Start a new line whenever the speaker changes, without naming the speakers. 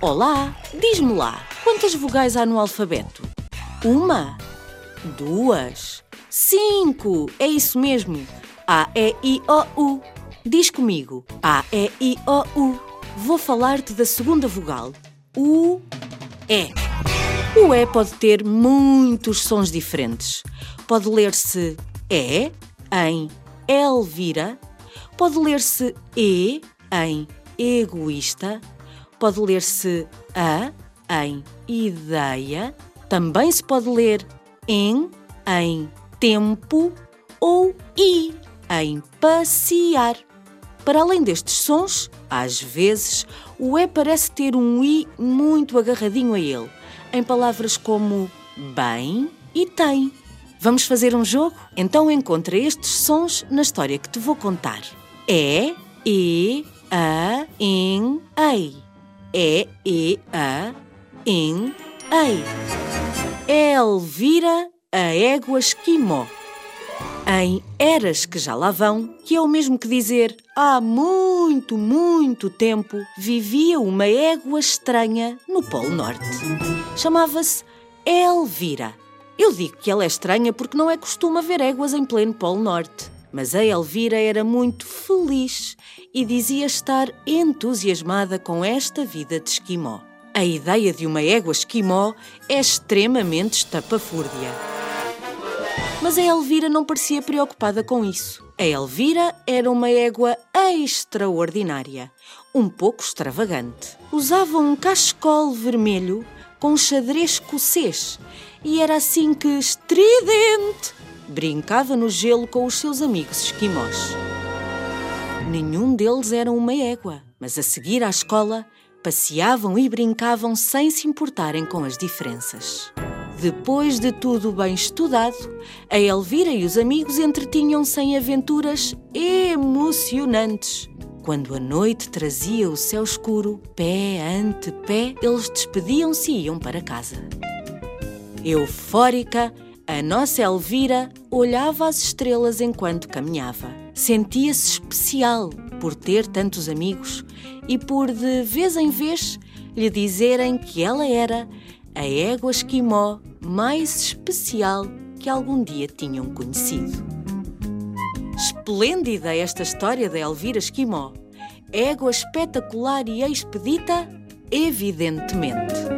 Olá, diz-me lá, quantas vogais há no alfabeto? Uma? Duas? Cinco! É isso mesmo. A, E, I, O, U. Diz comigo. A, E, I, O, U. Vou falar-te da segunda vogal. U, E. O E pode ter muitos sons diferentes. Pode ler-se E em Elvira, pode ler-se E em egoísta, pode ler-se A em ideia, também se pode ler em em tempo ou I em passear. Para além destes sons, às vezes o E parece ter um I muito agarradinho a ele, em palavras como bem e tem. Vamos fazer um jogo? Então encontra estes sons na história que te vou contar. É, E, A, em, ei. É, E, A, em, ei. Elvira, a égua esquimó. Em eras que já lá vão, que é o mesmo que dizer há muito, muito tempo, vivia uma égua estranha no Polo Norte. Chamava-se Elvira. Eu digo que ela é estranha porque não é costume ver éguas em pleno Polo Norte. Mas a Elvira era muito feliz e dizia estar entusiasmada com esta vida de esquimó. A ideia de uma égua esquimó é extremamente estapafúrdia. Mas a Elvira não parecia preocupada com isso. A Elvira era uma égua extraordinária, um pouco extravagante. Usava um cachecol vermelho com xadrez escocês e era assim que, estridente, brincava no gelo com os seus amigos esquimós. Nenhum deles era uma égua, mas a seguir à escola passeavam e brincavam sem se importarem com as diferenças. Depois de tudo bem estudado, a Elvira e os amigos entretinham-se em aventuras emocionantes. Quando a noite trazia o céu escuro, pé ante pé, eles despediam-se e iam para casa. Eufórica, a nossa Elvira olhava as estrelas enquanto caminhava. Sentia-se especial por ter tantos amigos e por, de vez em vez, lhe dizerem que ela era a égua esquimó mais especial que algum dia tinham conhecido. Esplêndida esta história da Elvira Esquimó. Égua espetacular e expedita? Evidentemente.